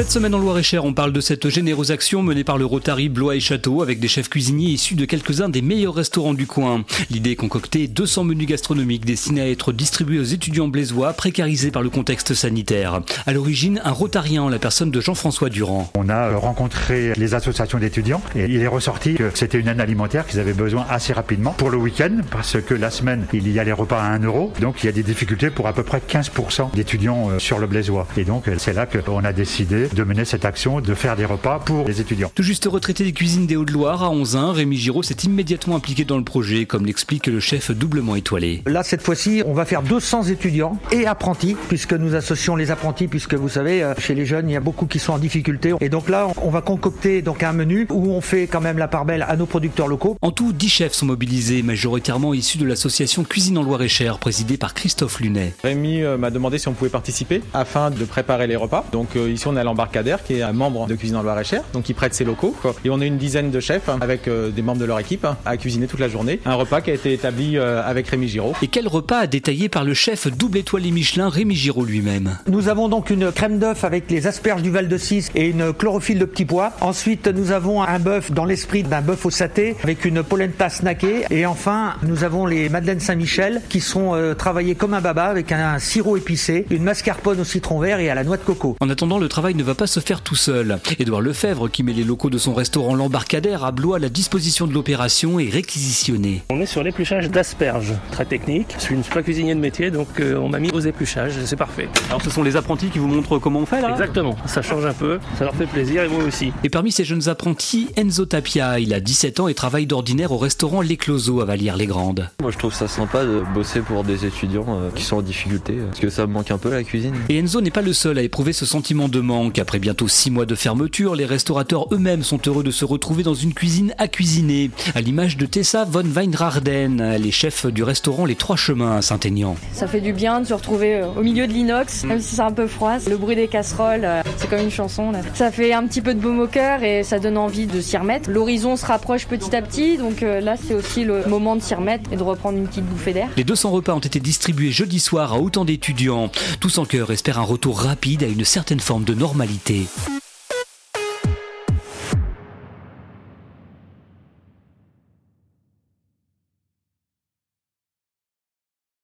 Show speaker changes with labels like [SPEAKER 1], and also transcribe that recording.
[SPEAKER 1] Cette semaine en Loire-et-Cher, on parle de cette généreuse action menée par le Rotary Blois et Château avec des chefs cuisiniers issus de quelques-uns des meilleurs restaurants du coin. L'idée est concocter 200 menus gastronomiques destinés à être distribués aux étudiants blésois précarisés par le contexte sanitaire. À l'origine, un rotarien en la personne de Jean-François Durand.
[SPEAKER 2] On a rencontré les associations d'étudiants et il est ressorti que c'était une année alimentaire qu'ils avaient besoin assez rapidement pour le week-end parce que la semaine, il y a les repas à 1 euro. Donc il y a des difficultés pour à peu près 15% d'étudiants euh, sur le blésois. Et donc c'est là qu'on a décidé de mener cette action, de faire des repas pour les étudiants.
[SPEAKER 1] Tout juste retraité des cuisines des Hauts-de-Loire à 11 ans, Rémi Giraud s'est immédiatement impliqué dans le projet, comme l'explique le chef doublement étoilé.
[SPEAKER 3] Là, cette fois-ci, on va faire 200 étudiants et apprentis, puisque nous associons les apprentis, puisque vous savez, euh, chez les jeunes, il y a beaucoup qui sont en difficulté. Et donc là, on va concocter donc un menu où on fait quand même la part belle à nos producteurs locaux.
[SPEAKER 1] En tout, 10 chefs sont mobilisés, majoritairement issus de l'association Cuisine en Loire-et-Cher, présidée par Christophe Lunet.
[SPEAKER 4] Rémi euh, m'a demandé si on pouvait participer afin de préparer les repas. Donc euh, ici, on a l'embarcadère qui est un membre de Cuisine en Loire-et-Cher, donc il prête ses locaux. Et on est une dizaine de chefs avec euh, des membres de leur équipe à cuisiner toute la journée. Un repas qui a été établi euh, avec Rémi Giraud.
[SPEAKER 1] Et quel repas détaillé par le chef double étoilé Michelin Rémi Giraud lui-même?
[SPEAKER 3] Nous avons donc une crème d'œuf avec les asperges du Val de Cis et une chlorophylle de petits pois. Ensuite, nous avons un bœuf dans l'esprit d'un bœuf au saté avec une polenta snackée. Et enfin, nous avons les madeleines Saint-Michel qui sont euh, travaillées comme un baba avec un, un sirop épicé, une mascarpone au citron vert et à la noix de coco.
[SPEAKER 1] En attendant, le travail ne va pas se faire tout seul. Édouard Lefebvre, qui met les locaux de son restaurant L'Embarcadère à Blois à la disposition de l'opération, est réquisitionné.
[SPEAKER 5] On est sur l'épluchage d'asperges, très technique. Je suis une pas cuisinier de métier, donc euh, on m'a mis aux épluchages, c'est parfait.
[SPEAKER 1] Alors ce sont les apprentis qui vous montrent comment on fait là?
[SPEAKER 5] Exactement, ça change un peu, ça leur fait plaisir et moi aussi.
[SPEAKER 1] Et parmi ces jeunes apprentis, Enzo Tapia, il a 17 ans et travaille d'ordinaire au restaurant L'Écloseau à Vallières-les-Grandes.
[SPEAKER 6] Moi je trouve ça sympa de bosser pour des étudiants euh, qui sont en difficulté, euh, parce que ça me manque un peu la cuisine.
[SPEAKER 1] Et Enzo n'est pas le seul à éprouver ce sentiment de manque. Après bientôt 6 mois de fermeture, les restaurateurs eux-mêmes sont heureux de se retrouver dans une cuisine à cuisiner, à l'image de Tessa von Weinrarden, les chefs du restaurant Les Trois Chemins à Saint-Aignan.
[SPEAKER 7] Ça fait du bien de se retrouver euh, au milieu de l'inox, même si c'est un peu froid. Le bruit des casseroles, euh, c'est comme une chanson. Là. Ça fait un petit peu de baume au cœur et ça donne envie de s'y remettre. L'horizon se rapproche petit à petit, donc euh, là c'est aussi le moment de s'y remettre et de reprendre une petite bouffée d'air.
[SPEAKER 1] Les 200 repas ont été distribués jeudi soir à autant d'étudiants. Tous en cœur espèrent un retour rapide à une certaine forme de normalité.